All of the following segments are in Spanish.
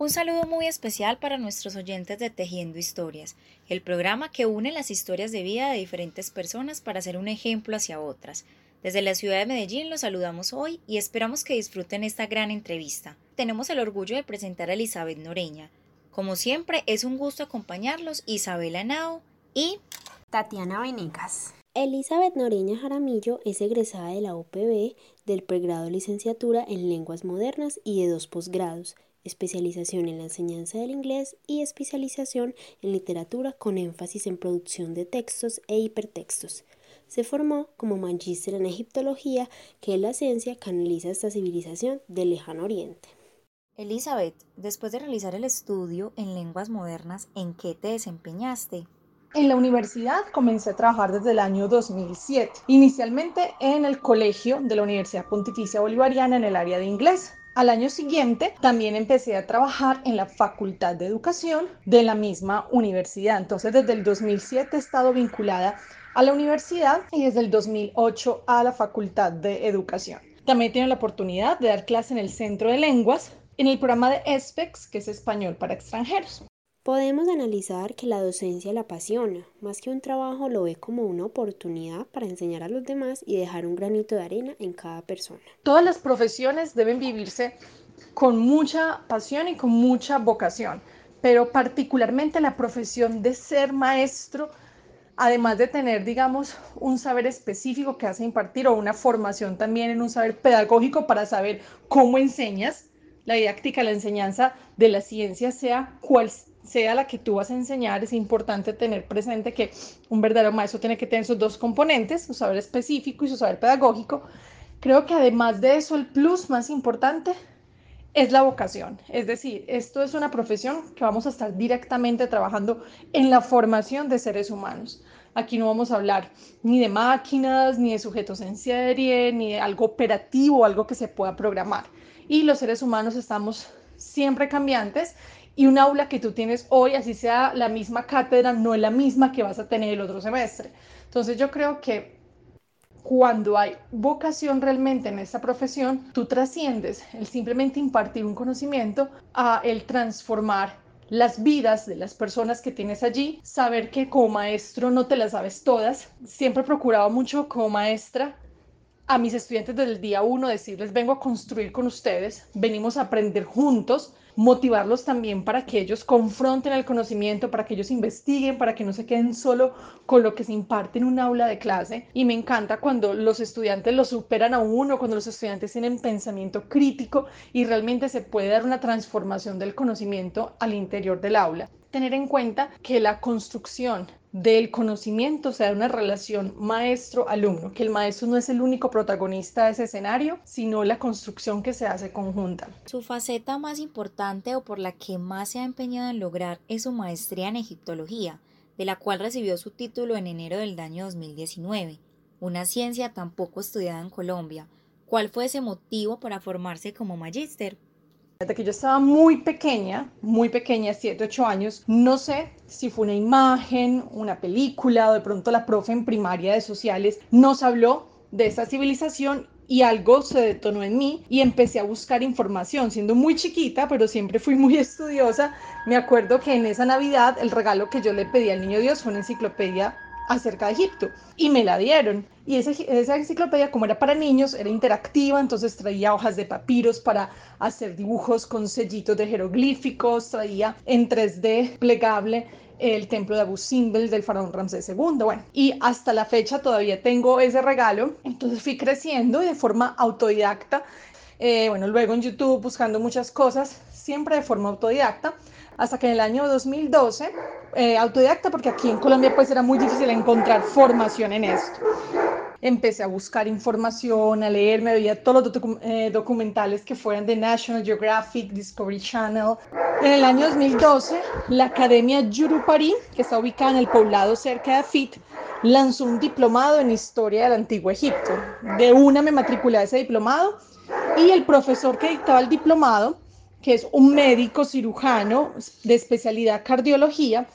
Un saludo muy especial para nuestros oyentes de Tejiendo Historias, el programa que une las historias de vida de diferentes personas para ser un ejemplo hacia otras. Desde la ciudad de Medellín los saludamos hoy y esperamos que disfruten esta gran entrevista. Tenemos el orgullo de presentar a Elizabeth Noreña. Como siempre, es un gusto acompañarlos Isabela Nao y Tatiana Venegas. Elizabeth Noreña Jaramillo es egresada de la UPB del pregrado licenciatura en lenguas modernas y de dos posgrados, especialización en la enseñanza del inglés y especialización en literatura con énfasis en producción de textos e hipertextos. Se formó como magíster en egiptología, que es la ciencia que analiza esta civilización del lejano oriente. Elizabeth, después de realizar el estudio en lenguas modernas, ¿en qué te desempeñaste? En la universidad comencé a trabajar desde el año 2007, inicialmente en el colegio de la Universidad Pontificia Bolivariana en el área de inglés. Al año siguiente también empecé a trabajar en la Facultad de Educación de la misma universidad. Entonces desde el 2007 he estado vinculada a la universidad y desde el 2008 a la Facultad de Educación. También he tenido la oportunidad de dar clase en el Centro de Lenguas en el programa de ESPEX, que es Español para Extranjeros. Podemos analizar que la docencia la apasiona, más que un trabajo lo ve como una oportunidad para enseñar a los demás y dejar un granito de arena en cada persona. Todas las profesiones deben vivirse con mucha pasión y con mucha vocación, pero particularmente la profesión de ser maestro, además de tener, digamos, un saber específico que hace impartir o una formación también en un saber pedagógico para saber cómo enseñas, la didáctica, la enseñanza de la ciencia, sea cual sea la que tú vas a enseñar, es importante tener presente que un verdadero maestro tiene que tener esos dos componentes, su saber específico y su saber pedagógico. Creo que además de eso, el plus más importante es la vocación. Es decir, esto es una profesión que vamos a estar directamente trabajando en la formación de seres humanos. Aquí no vamos a hablar ni de máquinas, ni de sujetos en serie, ni de algo operativo, algo que se pueda programar. Y los seres humanos estamos siempre cambiantes y un aula que tú tienes hoy, así sea la misma cátedra, no es la misma que vas a tener el otro semestre. Entonces yo creo que cuando hay vocación realmente en esta profesión, tú trasciendes el simplemente impartir un conocimiento a el transformar las vidas de las personas que tienes allí, saber que como maestro no te las sabes todas. Siempre he procurado mucho como maestra a mis estudiantes desde el día uno decirles, vengo a construir con ustedes, venimos a aprender juntos, motivarlos también para que ellos confronten el conocimiento, para que ellos investiguen, para que no se queden solo con lo que se imparte en un aula de clase. Y me encanta cuando los estudiantes lo superan a uno, cuando los estudiantes tienen pensamiento crítico y realmente se puede dar una transformación del conocimiento al interior del aula. Tener en cuenta que la construcción del conocimiento, sea, una relación maestro-alumno, que el maestro no es el único protagonista de ese escenario, sino la construcción que se hace conjunta. Su faceta más importante o por la que más se ha empeñado en lograr es su maestría en egiptología, de la cual recibió su título en enero del año 2019, una ciencia tan poco estudiada en Colombia. ¿Cuál fue ese motivo para formarse como magíster? Desde que yo estaba muy pequeña, muy pequeña, 7, 8 años, no sé si fue una imagen, una película o de pronto la profe en primaria de sociales nos habló de esa civilización y algo se detonó en mí y empecé a buscar información, siendo muy chiquita, pero siempre fui muy estudiosa. Me acuerdo que en esa Navidad el regalo que yo le pedí al niño Dios fue una enciclopedia acerca de Egipto y me la dieron. Y esa enciclopedia, como era para niños, era interactiva, entonces traía hojas de papiros para hacer dibujos con sellitos de jeroglíficos, traía en 3D plegable el templo de Abu Simbel del faraón Ramsés II. Bueno, y hasta la fecha todavía tengo ese regalo, entonces fui creciendo de forma autodidacta. Eh, bueno, luego en YouTube buscando muchas cosas, siempre de forma autodidacta hasta que en el año 2012, eh, autodidacta, porque aquí en Colombia pues era muy difícil encontrar formación en esto. Empecé a buscar información, a leer, me veía todos los eh, documentales que fueran de National Geographic, Discovery Channel. En el año 2012, la Academia Yurupari, que está ubicada en el poblado cerca de Afit, lanzó un diplomado en Historia del Antiguo Egipto. De una me matriculé a ese diplomado y el profesor que dictaba el diplomado que es un médico cirujano de especialidad cardiología,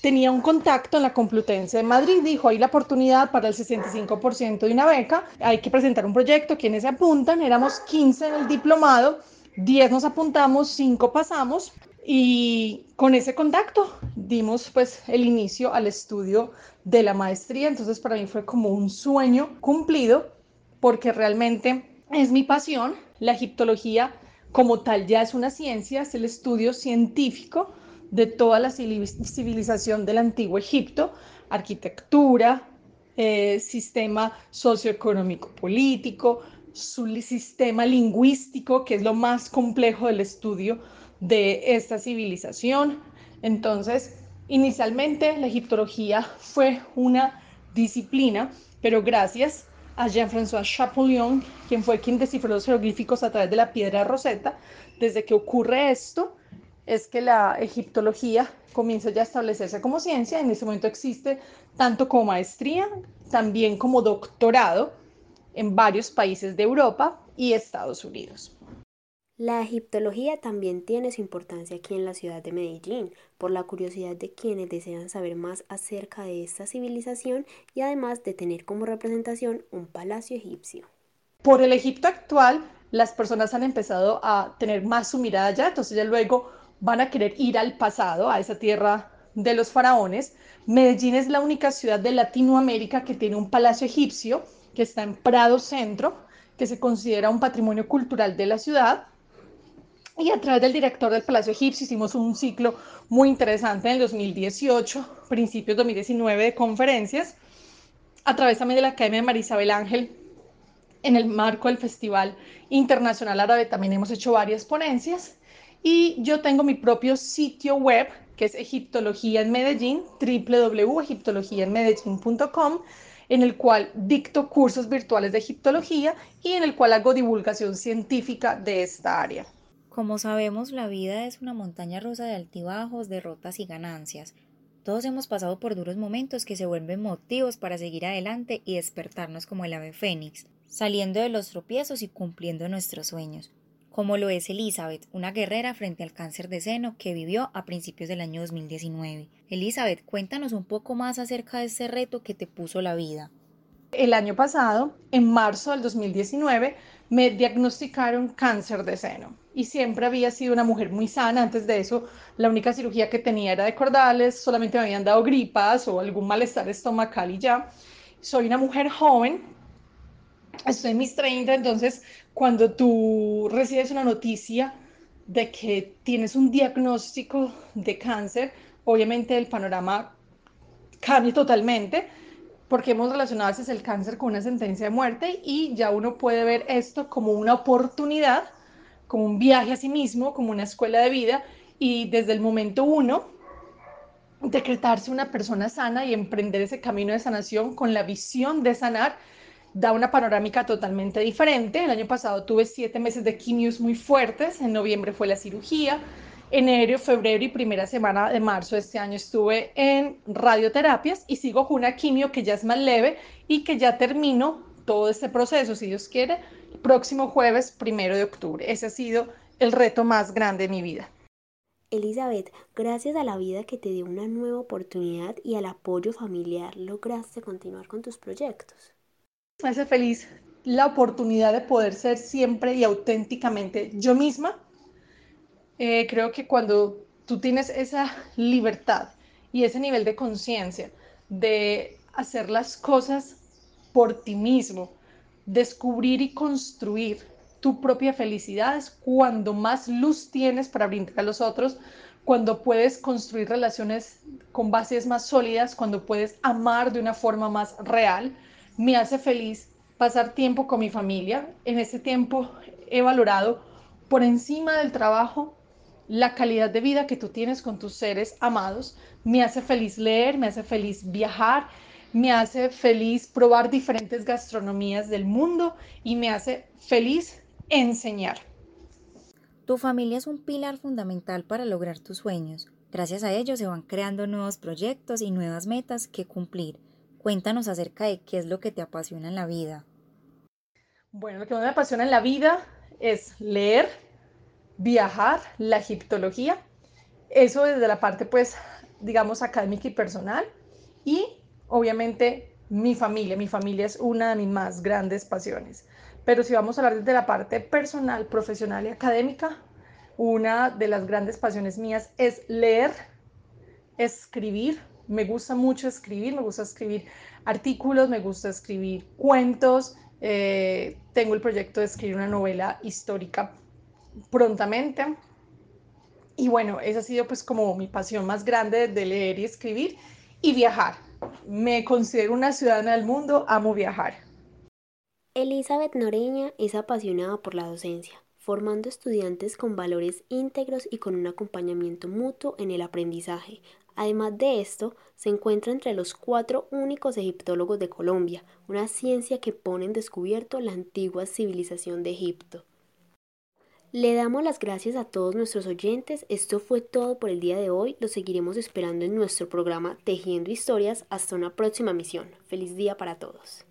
tenía un contacto en la Complutense de Madrid, dijo, hay la oportunidad para el 65% de una beca, hay que presentar un proyecto, quienes se apuntan? Éramos 15 en el diplomado, 10 nos apuntamos, 5 pasamos Y con ese contacto dimos pues el inicio al estudio de la maestría, entonces para mí fue como un sueño cumplido porque realmente es mi pasión. La egiptología como tal ya es una ciencia, es el estudio científico de toda la civilización del antiguo Egipto, arquitectura, eh, sistema socioeconómico político, su sistema lingüístico, que es lo más complejo del estudio de esta civilización. Entonces, inicialmente la egiptología fue una disciplina, pero gracias a Jean-François Champollion, quien fue quien descifró los jeroglíficos a través de la piedra roseta, desde que ocurre esto, es que la egiptología comienza ya a establecerse como ciencia. En ese momento existe tanto como maestría, también como doctorado en varios países de Europa y Estados Unidos. La egiptología también tiene su importancia aquí en la ciudad de Medellín, por la curiosidad de quienes desean saber más acerca de esta civilización y además de tener como representación un palacio egipcio. Por el Egipto actual, las personas han empezado a tener más su mirada allá, entonces ya luego van a querer ir al pasado, a esa tierra de los faraones. Medellín es la única ciudad de Latinoamérica que tiene un palacio egipcio que está en Prado Centro, que se considera un patrimonio cultural de la ciudad y a través del director del Palacio Egipcio hicimos un ciclo muy interesante en el 2018, principios 2019 de conferencias, a través también de la Academia de Marisabel Ángel, en el marco del Festival Internacional Árabe también hemos hecho varias ponencias y yo tengo mi propio sitio web que es Egiptología en Medellín, www.egiptologiaenmedellín.com, en el cual dicto cursos virtuales de egiptología y en el cual hago divulgación científica de esta área. Como sabemos, la vida es una montaña rusa de altibajos, derrotas y ganancias. Todos hemos pasado por duros momentos que se vuelven motivos para seguir adelante y despertarnos como el ave fénix, saliendo de los tropiezos y cumpliendo nuestros sueños, como lo es Elizabeth, una guerrera frente al cáncer de seno que vivió a principios del año 2019. Elizabeth, cuéntanos un poco más acerca de ese reto que te puso la vida. El año pasado, en marzo del 2019, me diagnosticaron cáncer de seno y siempre había sido una mujer muy sana. Antes de eso, la única cirugía que tenía era de cordales, solamente me habían dado gripas o algún malestar estomacal y ya. Soy una mujer joven, estoy en mis 30, entonces cuando tú recibes una noticia de que tienes un diagnóstico de cáncer, obviamente el panorama cambia totalmente porque hemos relacionado a veces el cáncer con una sentencia de muerte y ya uno puede ver esto como una oportunidad, como un viaje a sí mismo, como una escuela de vida y desde el momento uno decretarse una persona sana y emprender ese camino de sanación con la visión de sanar da una panorámica totalmente diferente. El año pasado tuve siete meses de quimios muy fuertes, en noviembre fue la cirugía, enero, febrero y primera semana de marzo de este año estuve en radioterapias y sigo con una quimio que ya es más leve y que ya termino todo este proceso, si Dios quiere, el próximo jueves, primero de octubre. Ese ha sido el reto más grande de mi vida. Elizabeth, gracias a la vida que te dio una nueva oportunidad y al apoyo familiar, lograste continuar con tus proyectos. Me hace feliz la oportunidad de poder ser siempre y auténticamente yo misma eh, creo que cuando tú tienes esa libertad y ese nivel de conciencia de hacer las cosas por ti mismo, descubrir y construir tu propia felicidad es cuando más luz tienes para brindar a los otros, cuando puedes construir relaciones con bases más sólidas, cuando puedes amar de una forma más real. Me hace feliz pasar tiempo con mi familia. En ese tiempo he valorado por encima del trabajo la calidad de vida que tú tienes con tus seres amados. Me hace feliz leer, me hace feliz viajar, me hace feliz probar diferentes gastronomías del mundo y me hace feliz enseñar. Tu familia es un pilar fundamental para lograr tus sueños. Gracias a ellos se van creando nuevos proyectos y nuevas metas que cumplir. Cuéntanos acerca de qué es lo que te apasiona en la vida. Bueno, lo que me apasiona en la vida es leer, viajar, la egiptología, eso desde la parte pues digamos académica y personal y obviamente mi familia, mi familia es una de mis más grandes pasiones. Pero si vamos a hablar desde la parte personal, profesional y académica, una de las grandes pasiones mías es leer, escribir. Me gusta mucho escribir, me gusta escribir artículos, me gusta escribir cuentos. Eh, tengo el proyecto de escribir una novela histórica prontamente. Y bueno, esa ha sido pues como mi pasión más grande de leer y escribir y viajar. Me considero una ciudadana del mundo, amo viajar. Elizabeth Noreña es apasionada por la docencia, formando estudiantes con valores íntegros y con un acompañamiento mutuo en el aprendizaje. Además de esto, se encuentra entre los cuatro únicos egiptólogos de Colombia, una ciencia que pone en descubierto la antigua civilización de Egipto. Le damos las gracias a todos nuestros oyentes. Esto fue todo por el día de hoy. Los seguiremos esperando en nuestro programa Tejiendo Historias hasta una próxima misión. Feliz día para todos.